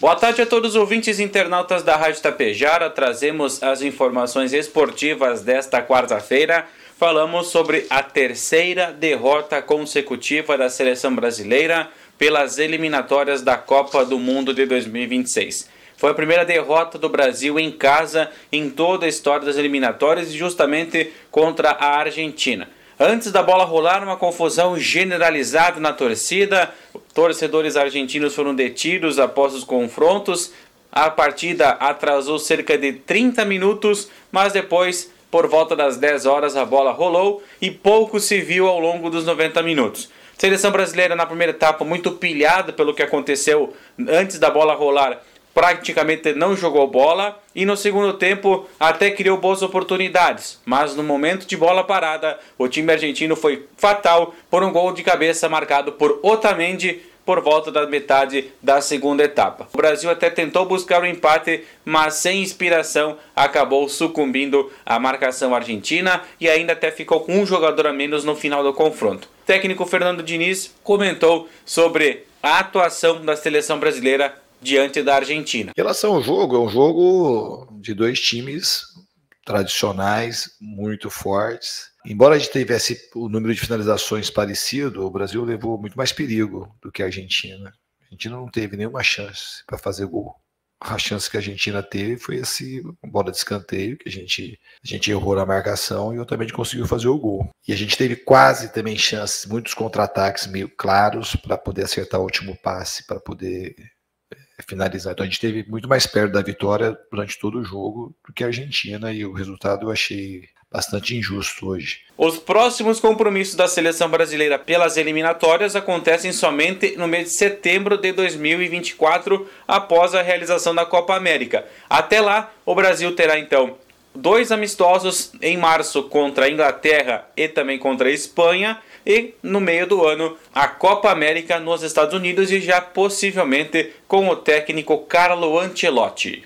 Boa tarde a todos os ouvintes internautas da Rádio Tapejara. Trazemos as informações esportivas desta quarta-feira. Falamos sobre a terceira derrota consecutiva da seleção brasileira pelas eliminatórias da Copa do Mundo de 2026. Foi a primeira derrota do Brasil em casa em toda a história das eliminatórias e justamente contra a Argentina. Antes da bola rolar, uma confusão generalizada na torcida. Torcedores argentinos foram detidos após os confrontos. A partida atrasou cerca de 30 minutos, mas depois, por volta das 10 horas, a bola rolou e pouco se viu ao longo dos 90 minutos. Seleção brasileira na primeira etapa muito pilhada pelo que aconteceu antes da bola rolar praticamente não jogou bola e no segundo tempo até criou boas oportunidades, mas no momento de bola parada, o time argentino foi fatal por um gol de cabeça marcado por Otamendi por volta da metade da segunda etapa. O Brasil até tentou buscar o empate, mas sem inspiração acabou sucumbindo à marcação argentina e ainda até ficou com um jogador a menos no final do confronto. O técnico Fernando Diniz comentou sobre a atuação da seleção brasileira diante da Argentina. Em relação ao jogo, é um jogo de dois times tradicionais, muito fortes. Embora a gente tivesse o número de finalizações parecido, o Brasil levou muito mais perigo do que a Argentina. A Argentina não teve nenhuma chance para fazer gol. A chance que a Argentina teve foi esse bola de escanteio, que a gente, a gente errou na marcação e Otamendi conseguiu fazer o gol. E a gente teve quase também chances, muitos contra-ataques meio claros para poder acertar o último passe, para poder finalizar. Então a gente esteve muito mais perto da vitória durante todo o jogo do que a Argentina e o resultado eu achei bastante injusto hoje. Os próximos compromissos da seleção brasileira pelas eliminatórias acontecem somente no mês de setembro de 2024, após a realização da Copa América. Até lá, o Brasil terá então dois amistosos em março contra a Inglaterra e também contra a Espanha e no meio do ano a Copa América nos Estados Unidos e já possivelmente com o técnico Carlo Ancelotti.